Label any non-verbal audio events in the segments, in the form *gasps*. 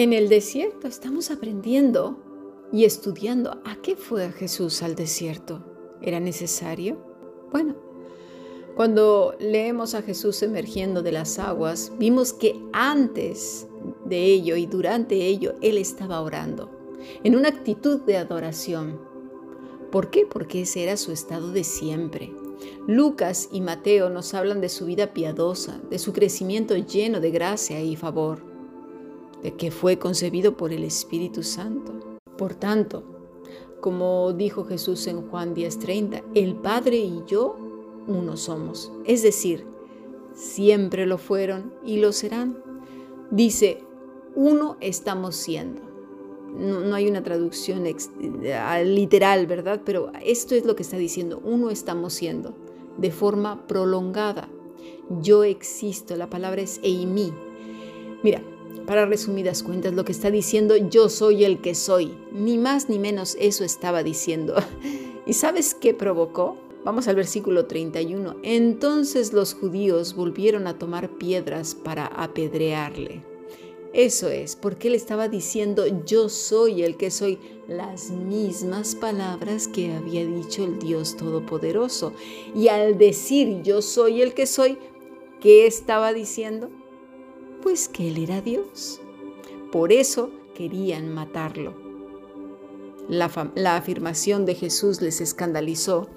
En el desierto estamos aprendiendo y estudiando a qué fue Jesús al desierto. ¿Era necesario? Bueno, cuando leemos a Jesús emergiendo de las aguas, vimos que antes de ello y durante ello Él estaba orando, en una actitud de adoración. ¿Por qué? Porque ese era su estado de siempre. Lucas y Mateo nos hablan de su vida piadosa, de su crecimiento lleno de gracia y favor, de que fue concebido por el Espíritu Santo. Por tanto, como dijo Jesús en Juan 10:30, el Padre y yo uno somos. Es decir, siempre lo fueron y lo serán. Dice, uno estamos siendo. No, hay una traducción literal, ¿verdad? Pero esto es lo que está diciendo, uno estamos siendo, de forma prolongada. Yo existo, la palabra es eimi. Mira, para resumidas cuentas, lo que está diciendo, yo soy el que soy. Ni más ni menos eso estaba diciendo. *laughs* ¿Y sabes qué provocó? Vamos al versículo 31. Entonces los judíos volvieron a tomar piedras para apedrearle. Eso es, porque él estaba diciendo, yo soy el que soy, las mismas palabras que había dicho el Dios Todopoderoso. Y al decir, yo soy el que soy, ¿qué estaba diciendo? Pues que él era Dios. Por eso querían matarlo. La, afirmación de Jesús les escandalizó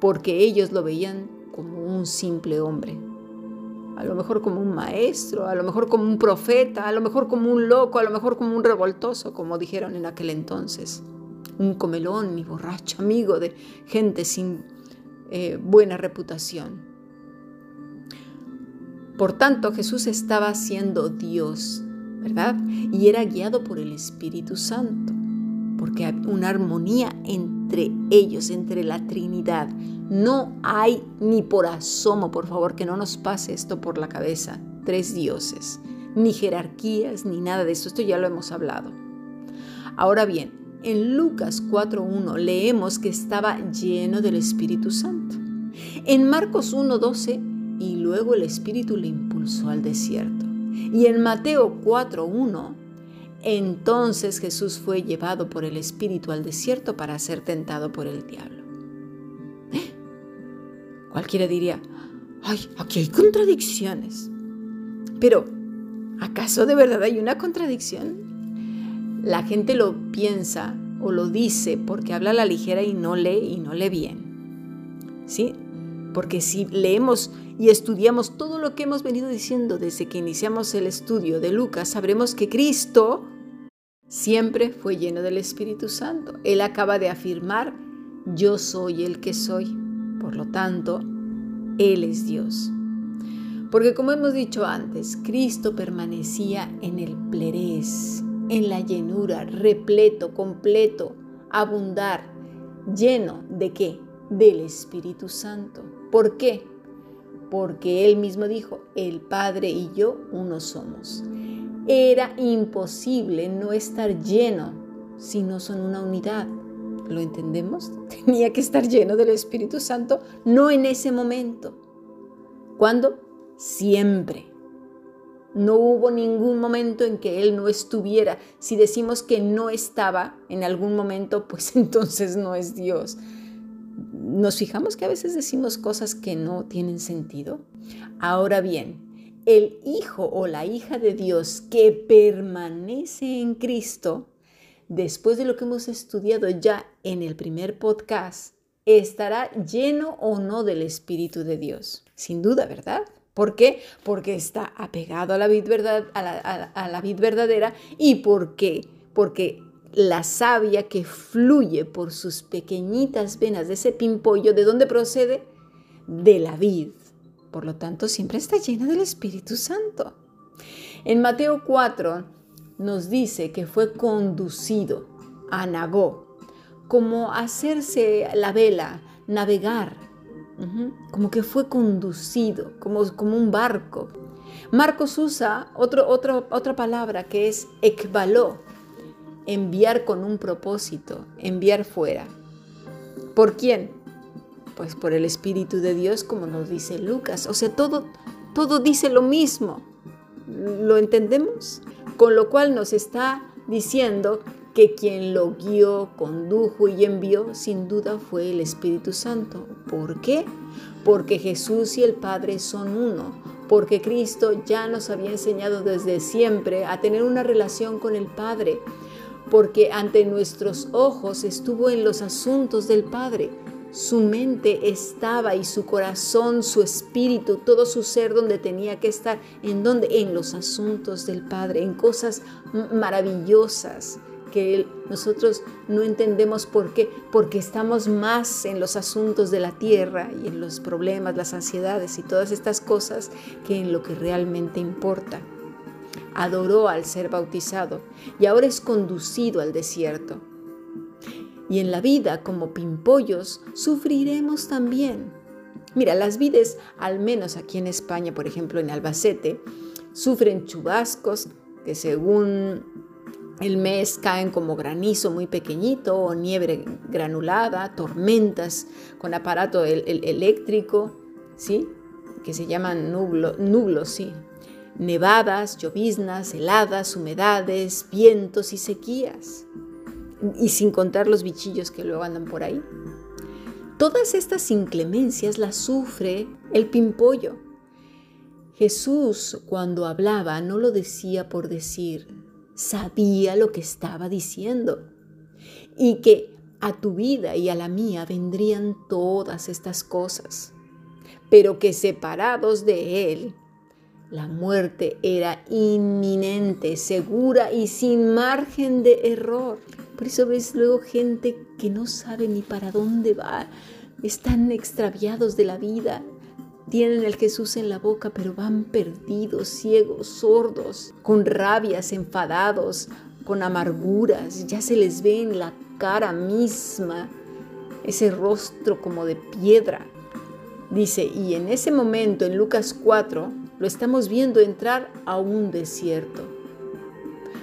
porque ellos lo veían como un simple hombre. A lo mejor como un maestro, a lo mejor como un profeta, a lo mejor como un loco, a lo mejor como un revoltoso, como dijeron en aquel entonces. Un comelón y borracho, amigo de gente sin eh, buena reputación. Por tanto, Jesús estaba siendo Dios, ¿verdad? Y era guiado por el Espíritu Santo, porque hay una armonía entre ellos, entre la Trinidad. No hay ni por asomo, por favor, que no nos pase esto por la cabeza, tres dioses, ni jerarquías, ni nada de eso. Esto ya lo hemos hablado. Ahora bien, en Lucas 4.1 leemos que estaba lleno del Espíritu Santo. En Marcos 1.12, y luego el Espíritu le impulsó al desierto. Y en Mateo 4.1, entonces Jesús fue llevado por el Espíritu al desierto para ser tentado por el diablo. *gasps* Cualquiera diría, ay, aquí hay contradicciones. Pero, ¿acaso de verdad hay una contradicción? La gente lo piensa o lo dice porque habla a la ligera y no lee y no lee bien. ¿Sí? Porque si leemos y estudiamos todo lo que hemos venido diciendo desde que iniciamos el estudio de Lucas, sabremos que Cristo siempre fue lleno del Espíritu Santo. Él acaba de afirmar, yo soy el que soy. Por lo tanto, Él es Dios. Porque como hemos dicho antes, Cristo permanecía en el plerés, en la llenura, repleto, completo, abundar, lleno de qué? Del Espíritu Santo. ¿Por qué? Porque Él mismo dijo, el Padre y yo uno somos. Era imposible no estar lleno si no son una unidad. ¿Lo entendemos? *laughs* Tenía que estar lleno del Espíritu Santo, no en ese momento. ¿Cuándo? Siempre. No hubo ningún momento en que Él no estuviera. Si decimos que no estaba en algún momento, pues *laughs* entonces no es Dios. Nos fijamos que a veces decimos cosas que no tienen sentido. Ahora bien, el Hijo o la hija de Dios que permanece en Cristo después de lo que hemos estudiado ya en el primer podcast, estará lleno o no del Espíritu de Dios. Sin duda, ¿verdad? ¿Por qué? Porque está apegado a la vid, verdadera y porque, porque la savia que fluye por sus pequeñitas venas de ese pimpollo, ¿de dónde procede? De la vid. Por lo tanto, siempre está llena del Espíritu Santo. En Mateo 4 nos dice que fue conducido a Nagó, como hacerse la vela, navegar, como que fue conducido, como, como un barco. Marcos usa otra palabra que es ekbaló, enviar con un propósito, enviar fuera. ¿Por quién? Pues por el Espíritu de Dios, como nos dice Lucas. O sea, todo, todo dice lo mismo. ¿Lo entendemos? Con lo cual nos está diciendo que quien lo guió, condujo y envió sin duda fue el Espíritu Santo. ¿Por qué? Porque Jesús y el Padre son uno, porque Cristo ya nos había enseñado desde siempre a tener una relación con el Padre, porque ante nuestros ojos estuvo en los asuntos del Padre. Su mente estaba y su corazón, su espíritu, todo su ser donde tenía que estar. ¿En dónde? En los asuntos del Padre, en cosas maravillosas que nosotros no entendemos por qué, porque estamos más en los asuntos de la tierra y en los problemas, las ansiedades y todas estas cosas que en lo que realmente importa. Adoró al ser bautizado y ahora es conducido al desierto. Y en la vida, como pimpollos, sufriremos también. Mira, las vides, al menos aquí en España, por ejemplo en Albacete, sufren chubascos que según el mes caen como granizo muy pequeñito o nieve granulada, tormentas con aparato eléctrico, ¿sí? que se llaman nublos, ¿sí? Nevadas, lloviznas, heladas, humedades, vientos y sequías. Y sin contar los bichillos que luego andan por ahí. Todas estas inclemencias las sufre el pimpollo. Jesús cuando hablaba no lo decía por decir, sabía lo que estaba diciendo y que a tu vida y a la mía vendrían todas estas cosas, pero que separados de Él, la muerte era inminente, segura y sin margen de error. Por eso ves luego gente que no sabe ni para dónde va, están extraviados de la vida, tienen el Jesús en la boca, pero van perdidos, ciegos, sordos, con rabias, enfadados, con amarguras. Ya se les ve en la cara misma ese rostro como de piedra. Dice, y en ese momento, en Lucas 4, lo estamos viendo entrar a un desierto.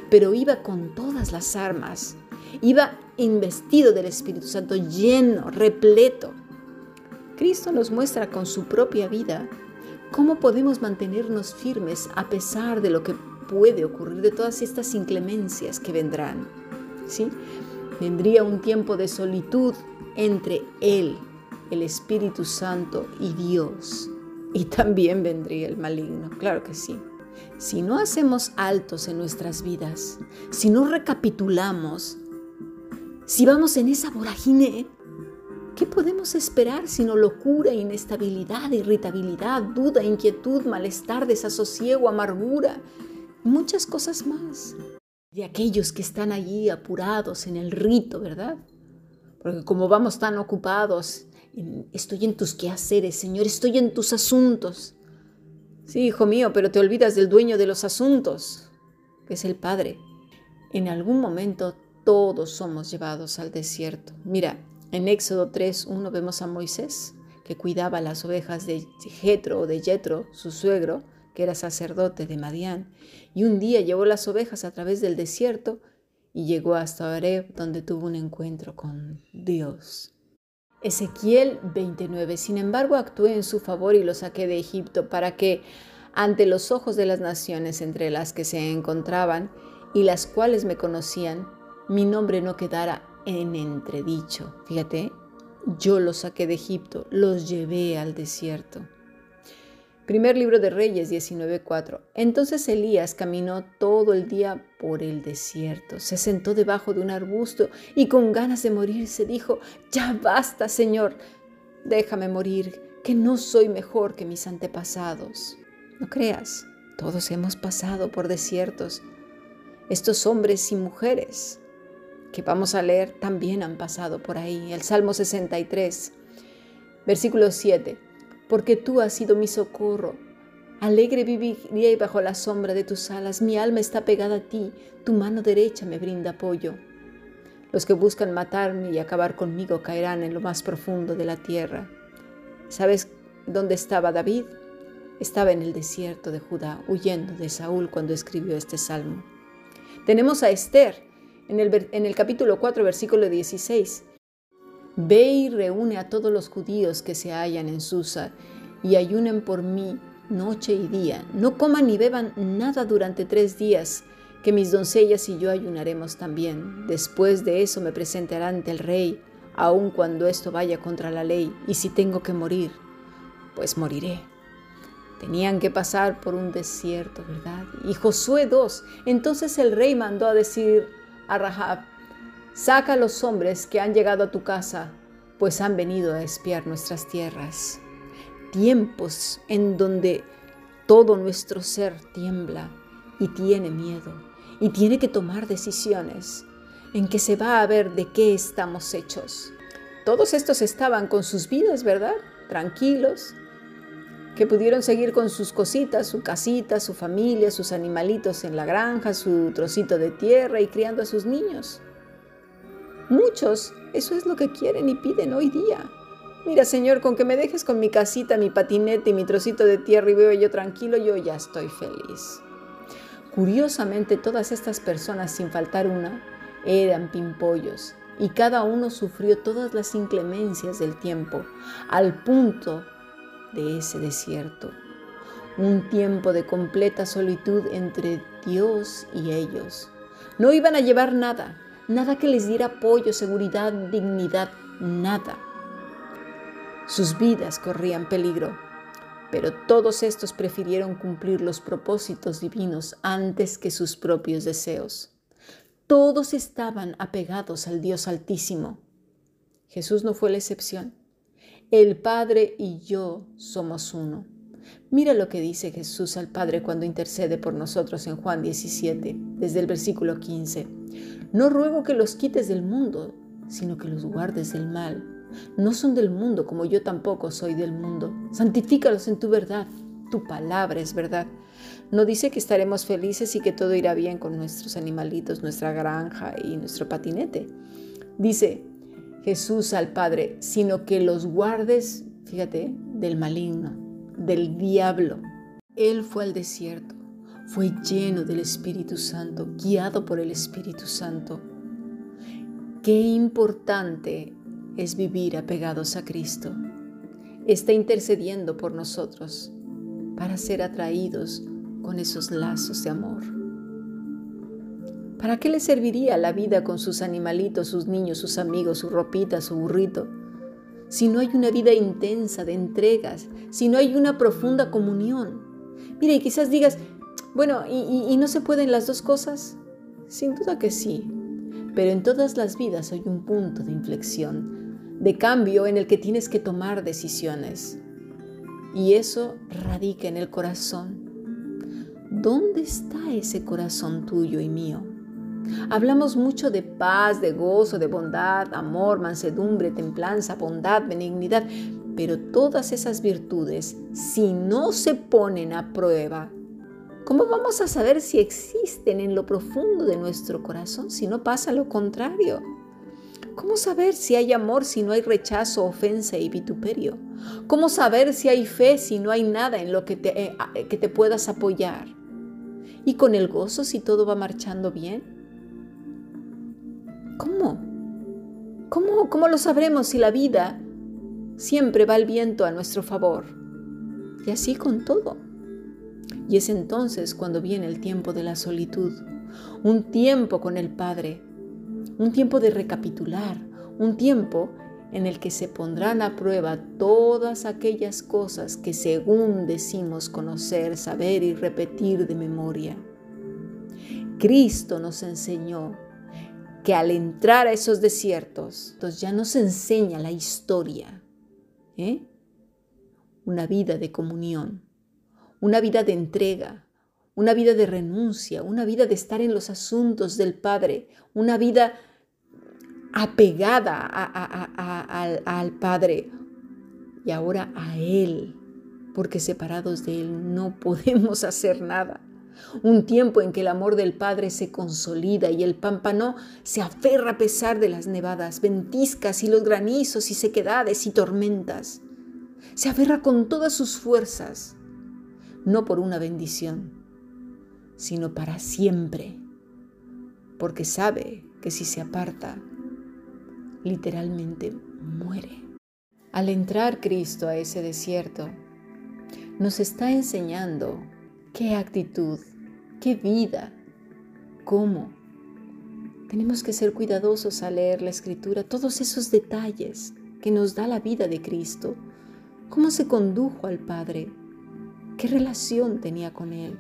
Pero iba con todas las armas, iba investido del Espíritu Santo, lleno, repleto. Cristo nos muestra con su propia vida cómo podemos mantenernos firmes a pesar de lo que puede ocurrir, de todas estas inclemencias que vendrán. ¿sí? Vendría un tiempo de solitud entre Él, el Espíritu Santo y Dios. *laughs* Y también vendría el maligno, claro que sí. Si no hacemos altos en nuestras vidas, si no recapitulamos, si vamos en esa vorágine ¿Qué podemos esperar sino locura, inestabilidad, irritabilidad, duda, inquietud, malestar, desasosiego, amargura? Muchas cosas más. De aquellos que están allí apurados en el rito, ¿verdad? Porque como vamos tan ocupados, estoy en tus quehaceres, Señor, estoy en tus asuntos. Sí, hijo mío, pero te olvidas del dueño de los asuntos, que es el Padre. En algún momento todos somos llevados al desierto. Mira, en Éxodo 3.1 vemos a Moisés que cuidaba las ovejas de Jetro o de Jetro, su suegro, que era sacerdote de Madián, y un día llevó las ovejas a través del desierto y llegó hasta Oreb, donde tuvo un encuentro con Dios. Ezequiel 29. Sin embargo, actué en su favor y lo saqué de Egipto para que, ante los ojos de las naciones entre las que se encontraban y las cuales me conocían, mi nombre no quedara en entredicho. Fíjate, yo los saqué de Egipto, los llevé al desierto. Primer libro de Reyes 19:4. Entonces Elías caminó todo el día por el desierto, se sentó debajo de un arbusto y con ganas de morir se dijo, ya basta, Señor, déjame morir, que no soy mejor que mis antepasados. No creas, todos hemos pasado por desiertos, estos hombres y mujeres que vamos a leer también han pasado por ahí. El Salmo 63, versículo 7. Porque tú has sido mi socorro. Alegre viviré bajo la sombra de tus alas. Mi alma está pegada a ti. Tu mano derecha me brinda apoyo. Los que buscan matarme y acabar conmigo caerán en lo más profundo de la tierra. ¿Sabes dónde estaba David? Estaba en el desierto de Judá, huyendo de Saúl cuando escribió este salmo. Tenemos a Esther, en el, capítulo 4, versículo 16. Ve y reúne a todos los judíos que se hallan en Susa y ayunen por mí noche y día. No coman ni beban nada durante tres días que mis doncellas y yo ayunaremos también. Después de eso me presentaré ante el rey, aun cuando esto vaya contra la ley, y si tengo que morir, pues moriré. Tenían que pasar por un desierto, ¿verdad? Y Josué 2. Entonces el rey mandó a decir a Rahab, saca a los hombres que han llegado a tu casa, pues han venido a espiar nuestras tierras. Tiempos en donde todo nuestro ser tiembla y tiene miedo y tiene que tomar decisiones en que se va a ver de qué estamos hechos. Todos estos estaban con sus vidas, ¿verdad? Tranquilos, que pudieron seguir con sus cositas, su casita, su familia, sus animalitos en la granja, su trocito de tierra y criando a sus niños. Muchos, eso es lo que quieren y piden hoy día. Mira, Señor, con que me dejes con mi casita, mi patinete y mi trocito de tierra y veo yo tranquilo, yo ya estoy feliz. Curiosamente, todas estas personas, sin faltar una, eran pimpollos y cada uno sufrió todas las inclemencias del tiempo, al punto de ese desierto. Un tiempo de completa solitud entre Dios y ellos. No iban a llevar nada, nada que les diera apoyo, seguridad, dignidad, nada. Sus vidas corrían peligro, pero todos estos prefirieron cumplir los propósitos divinos antes que sus propios deseos. Todos estaban apegados al Dios Altísimo. Jesús no fue la excepción. El Padre y yo somos uno. Mira lo que dice Jesús al Padre cuando intercede por nosotros en Juan 17, desde el versículo 15. No ruego que los quites del mundo, sino que los guardes del mal. No son del mundo como yo tampoco soy del mundo. Santifícalos en tu verdad. Tu palabra es verdad. No dice que estaremos felices y que todo irá bien con nuestros animalitos, nuestra granja y nuestro patinete. Dice Jesús al Padre, sino que los guardes, fíjate, del maligno, del diablo. Él fue al desierto, fue lleno del Espíritu Santo, guiado por el Espíritu Santo. Qué importante es vivir apegados a Cristo. Está intercediendo por nosotros para ser atraídos con esos lazos de amor. ¿Para qué le serviría la vida con sus animalitos, sus niños, sus amigos, su ropita, su burrito? Si no hay una vida intensa de entregas, si no hay una profunda comunión. Mire, quizás digas, bueno, ¿y, ¿y, no se pueden las dos cosas? Sin duda que sí, pero en todas las vidas hay un punto de inflexión de cambio en el que tienes que tomar decisiones. Y eso radica en el corazón. ¿Dónde está ese corazón tuyo y mío? Hablamos mucho de paz, de gozo, de bondad, amor, mansedumbre, templanza, bondad, benignidad, pero todas esas virtudes, si no se ponen a prueba, ¿cómo vamos a saber si existen en lo profundo de nuestro corazón si no pasa lo contrario? ¿Cómo saber si hay amor si no hay rechazo, ofensa y vituperio? ¿Cómo saber si hay fe si no hay nada en lo que te, eh, que te puedas apoyar? ¿Y con el gozo si todo va marchando bien? ¿Cómo? ¿Cómo, cómo lo sabremos si la vida siempre va al viento a nuestro favor? Y así con todo. Y es entonces cuando viene el tiempo de la solitud, un tiempo con el Padre, un tiempo de recapitular, un tiempo en el que se pondrán a prueba todas aquellas cosas que según decimos conocer, saber y repetir de memoria. Cristo nos enseñó que al entrar a esos desiertos, entonces ya nos enseña la historia, ¿eh? una vida de comunión, una vida de entrega, una vida de renuncia, una vida de estar en los asuntos del Padre, una vida apegada al Padre y ahora a Él, porque separados de Él no *laughs* podemos hacer nada. Un tiempo en que el amor del Padre se consolida y el pámpano se aferra a pesar de las nevadas, ventiscas y los granizos y sequedades y tormentas. Se aferra con todas sus fuerzas, no por una bendición, sino para siempre, porque sabe que si se aparta, literalmente muere. Al entrar Cristo a ese desierto, nos está enseñando qué actitud, qué vida ¿Cómo? Tenemos que ser cuidadosos al leer la escritura, todos esos detalles que nos da la vida de Cristo. ¿Cómo se condujo al Padre? ¿Qué relación tenía con Él?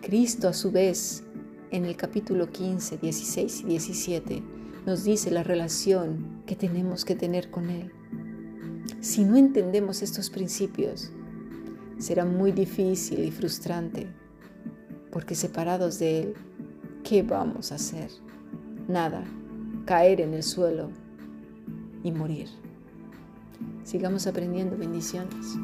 Cristo a su vez, en el capítulo 15, 16 y 17, nos dice la relación que tenemos que tener con Él. Si no entendemos estos principios, será muy difícil y frustrante, porque separados de Él, ¿qué vamos a hacer? Nada, caer en el suelo y morir. Sigamos aprendiendo bendiciones.